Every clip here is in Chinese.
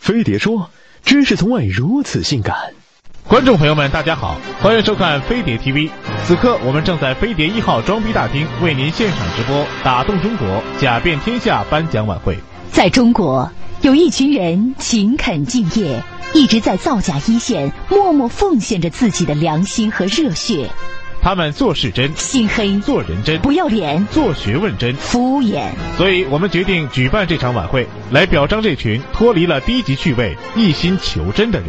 飞碟说：“知识从未如此性感。”观众朋友们，大家好，欢迎收看飞碟 TV。此刻我们正在飞碟一号装逼大厅为您现场直播《打动中国假遍天下》颁奖晚会。在中国，有一群人勤恳敬业，一直在造假一线默默奉献着自己的良心和热血。他们做事真，心黑，做人真，不要脸，做学问真，敷衍。所以我们决定举办这场晚会，来表彰这群脱离了低级趣味、一心求真的人。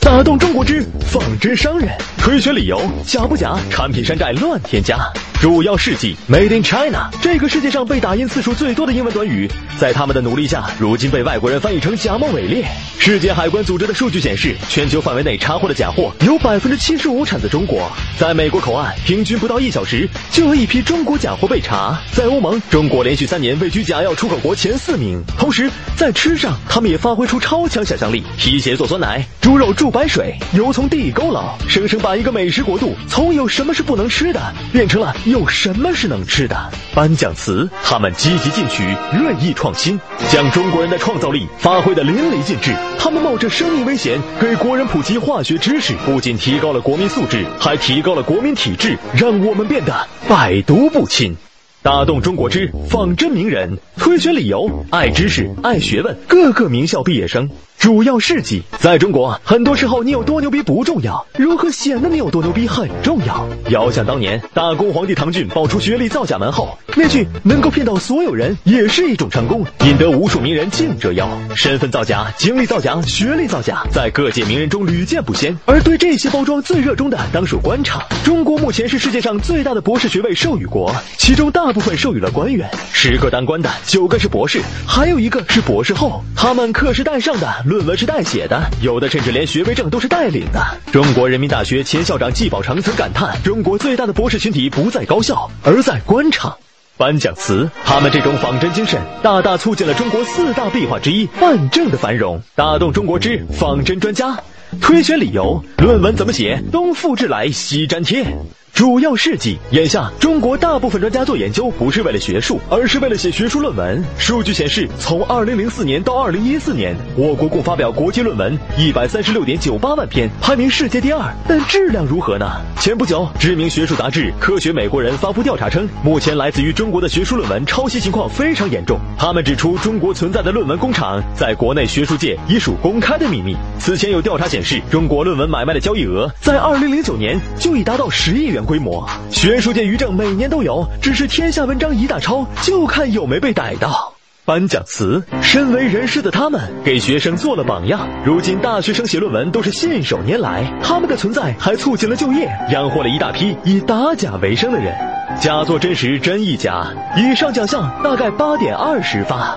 打动中国之仿真商人，推选理由假不假？产品山寨乱添加。主要事迹 Made in China，这个世界上被打印次数最多的英文短语，在他们的努力下，如今被外国人翻译成假冒伪劣。世界海关组织的数据显示，全球范围内查获的假货有百分之七十五产自中国。在美国口岸，平均不到一小时就有一批中国假货被查。在欧盟，中国连续三年位居假药出口国前四名。同时，在吃上，他们也发挥出超强想象力：皮鞋做酸奶，猪肉注白水，油从地沟捞，生生把一个美食国度从有什么是不能吃的变成了。有什么是能吃的？颁奖词，他们积极进取，锐意创新，将中国人的创造力发挥的淋漓尽致。他们冒着生命危险给国人普及化学知识，不仅提高了国民素质，还提高了国民体质，让我们变得百毒不侵。打动中国之仿真名人，推选理由：爱知识、爱学问，各个名校毕业生。主要事迹，在中国，很多时候你有多牛逼不重要，如何显得你有多牛逼很重要。遥想当年，大公皇帝唐骏爆出学历造假门后，那句能够骗到所有人也是一种成功，引得无数名人竞折腰。身份造假、经历造假、学历造假，在各界名人中屡见不鲜。而对这些包装最热衷的，当属官场。中国目前是世界上最大的博士学位授予国，其中大部分授予了官员，十个当官的，九个是博士，还有一个是博士后。他们课时带上的。论文是代写的，有的甚至连学位证都是代领的。中国人民大学前校长季宝成曾感叹：“中国最大的博士群体不在高校，而在官场。”颁奖词，他们这种仿真精神，大大促进了中国四大壁画之一办证的繁荣，打动中国之仿真专家。推选理由：论文怎么写，东复制来西粘贴。主要事迹，眼下中国大部分专家做研究不是为了学术，而是为了写学术论文。数据显示，从二零零四年到二零一四年，我国共发表国际论文一百三十六点九八万篇，排名世界第二。但质量如何呢？前不久，知名学术杂志《科学美国人》发布调查称，目前来自于中国的学术论文抄袭情况非常严重。他们指出，中国存在的论文工厂在国内学术界已属公开的秘密。此前有调查显示，中国论文买卖的交易额在二零零九年就已达到十亿元。规模，学术界余证每年都有，只是天下文章一大抄，就看有没被逮到。颁奖词，身为人师的他们给学生做了榜样。如今大学生写论文都是信手拈来，他们的存在还促进了就业，养活了一大批以打假为生的人。假作真实，真亦假。以上奖项大概八点二十发。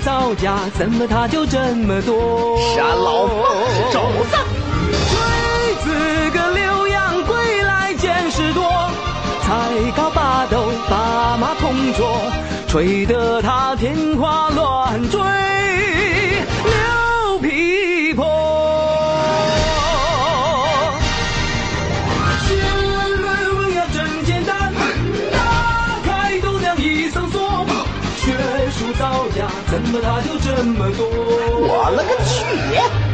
造假，怎么他就这么多？傻老孟肘子！吹子个留洋归来见识多，才高八斗，把马同桌，吹得他天花乱坠，么他就这么多？我勒个去！